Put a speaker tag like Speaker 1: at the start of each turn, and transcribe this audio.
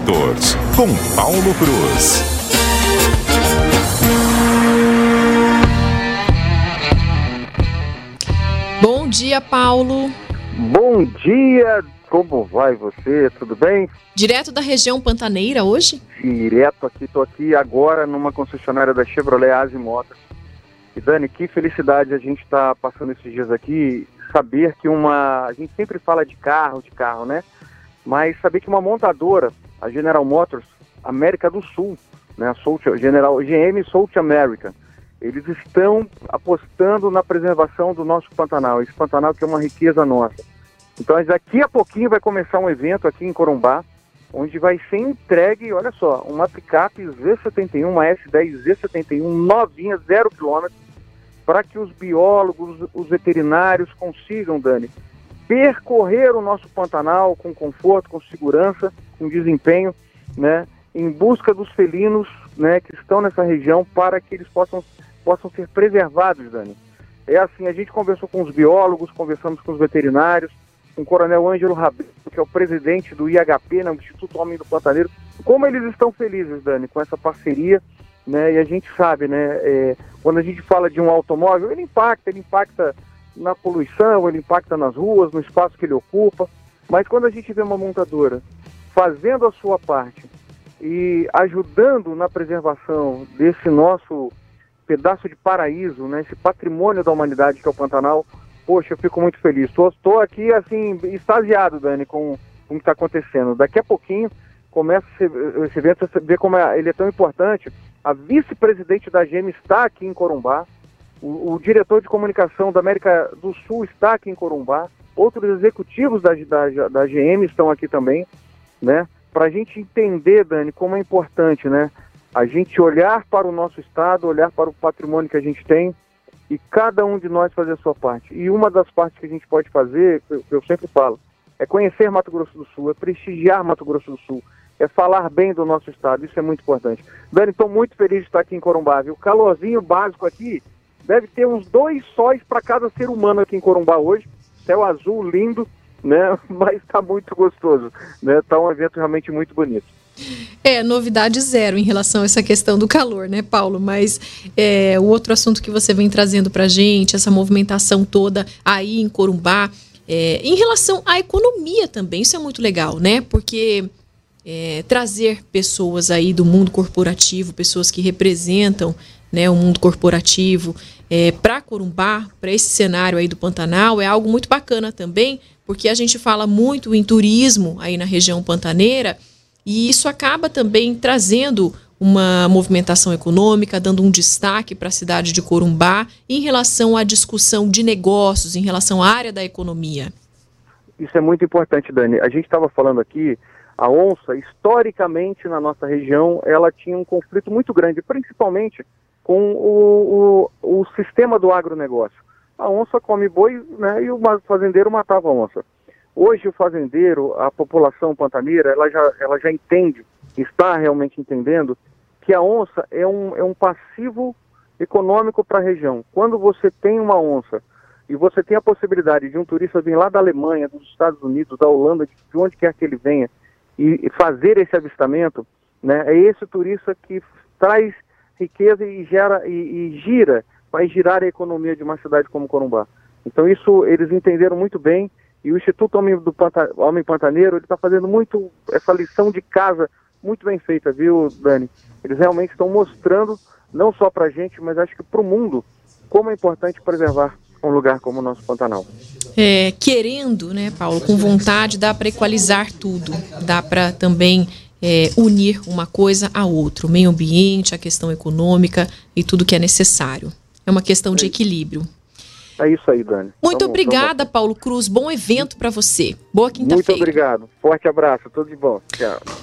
Speaker 1: Motors, com Paulo Cruz.
Speaker 2: Bom dia, Paulo.
Speaker 3: Bom dia, como vai você? Tudo bem?
Speaker 2: Direto da região pantaneira hoje?
Speaker 3: Direto aqui, tô aqui agora numa concessionária da Chevrolet Asi Motors. E Dani, que felicidade a gente está passando esses dias aqui, saber que uma. A gente sempre fala de carro, de carro, né? Mas saber que uma montadora, a General Motors, América do Sul, né? A South, General GM South America, eles estão apostando na preservação do nosso Pantanal, esse Pantanal que é uma riqueza nossa. Então daqui a pouquinho vai começar um evento aqui em Corumbá, onde vai ser entregue, olha só, uma picape Z71, uma S10 Z71 novinha, zero quilômetro, para que os biólogos, os veterinários consigam, Dani, percorrer o nosso Pantanal com conforto, com segurança, com desempenho, né, em busca dos felinos, né, que estão nessa região para que eles possam possam ser preservados, Dani. É assim, a gente conversou com os biólogos, conversamos com os veterinários, com o Coronel Ângelo Rabelo, que é o presidente do IHP, né, Instituto Homem do Pantaneiro. Como eles estão felizes, Dani, com essa parceria, né? E a gente sabe, né, é, quando a gente fala de um automóvel, ele impacta, ele impacta na poluição, ele impacta nas ruas, no espaço que ele ocupa. Mas quando a gente vê uma montadora fazendo a sua parte e ajudando na preservação desse nosso pedaço de paraíso, né, esse patrimônio da humanidade que é o Pantanal, poxa, eu fico muito feliz. Estou aqui, assim, extasiado, Dani, com, o que está acontecendo. Daqui a pouquinho começa esse, evento, você vê como é, ele é tão importante. A vice-presidente da GM está aqui em Corumbá, o, o, diretor de comunicação da América do Sul está aqui em Corumbá, outros executivos da, da, da GM estão aqui também, né? Para a gente entender, Dani, como é importante, né? A gente olhar para o nosso estado, olhar para o patrimônio que a gente tem e cada um de nós fazer a sua parte. E uma das partes que a gente pode fazer, eu, eu sempre falo, é conhecer Mato Grosso do Sul, é prestigiar Mato Grosso do Sul, é falar bem do nosso estado, isso é muito importante. Dani, estou muito feliz de estar aqui em Corumbá, viu? Calorzinho básico aqui deve ter uns dois sóis para cada ser humano aqui em Corumbá hoje. Céu azul lindo, né? Mas está muito gostoso, né? Está um evento realmente muito bonito.
Speaker 2: É, novidade zero em relação a essa questão do calor, né, Paulo? Mas é, o outro assunto que você vem trazendo para gente, essa movimentação toda aí em Corumbá, é, em relação à economia também, isso é muito legal, né? Porque é, trazer pessoas aí do mundo corporativo, pessoas que representam né, o mundo corporativo, é, para Corumbá, para esse cenário aí do Pantanal, é algo muito bacana também, porque a gente fala muito em turismo aí na região pantaneira, e isso acaba também trazendo uma movimentação econômica, dando um destaque para a cidade de Corumbá em relação à discussão de negócios, em relação à área da economia.
Speaker 3: Isso é muito importante, Dani. A gente estava falando aqui a onça, historicamente na nossa região, ela tinha um conflito muito grande, principalmente com o, o, o sistema do agronegócio. A onça come boi né, e o fazendeiro matava a onça. Hoje o fazendeiro, a população pantaneira, ela já, ela já entende, está realmente entendendo, que a onça é um, é um passivo econômico para a região. Quando você tem uma onça e você tem a possibilidade de um turista vir lá da Alemanha, dos Estados Unidos, da Holanda, de onde quer que ele venha, e fazer esse avistamento, né, é esse turista que traz riqueza e gera e, e gira, vai girar a economia de uma cidade como Corumbá. Então isso eles entenderam muito bem e o Instituto Homem, do Panta, Homem Pantaneiro ele está fazendo muito essa lição de casa muito bem feita, viu, Dani? Eles realmente estão mostrando não só para a gente, mas acho que para o mundo como é importante preservar um lugar como o nosso Pantanal
Speaker 2: é, querendo, né, Paulo, com vontade, dá para equalizar tudo, dá para também é, unir uma coisa a outra, o meio ambiente, a questão econômica e tudo que é necessário. É uma questão de é equilíbrio.
Speaker 3: É isso aí, Dani.
Speaker 2: Muito obrigada, Paulo Cruz. Bom evento para você. Boa quinta-feira.
Speaker 3: Muito obrigado. Forte abraço. Tudo de bom. Tchau.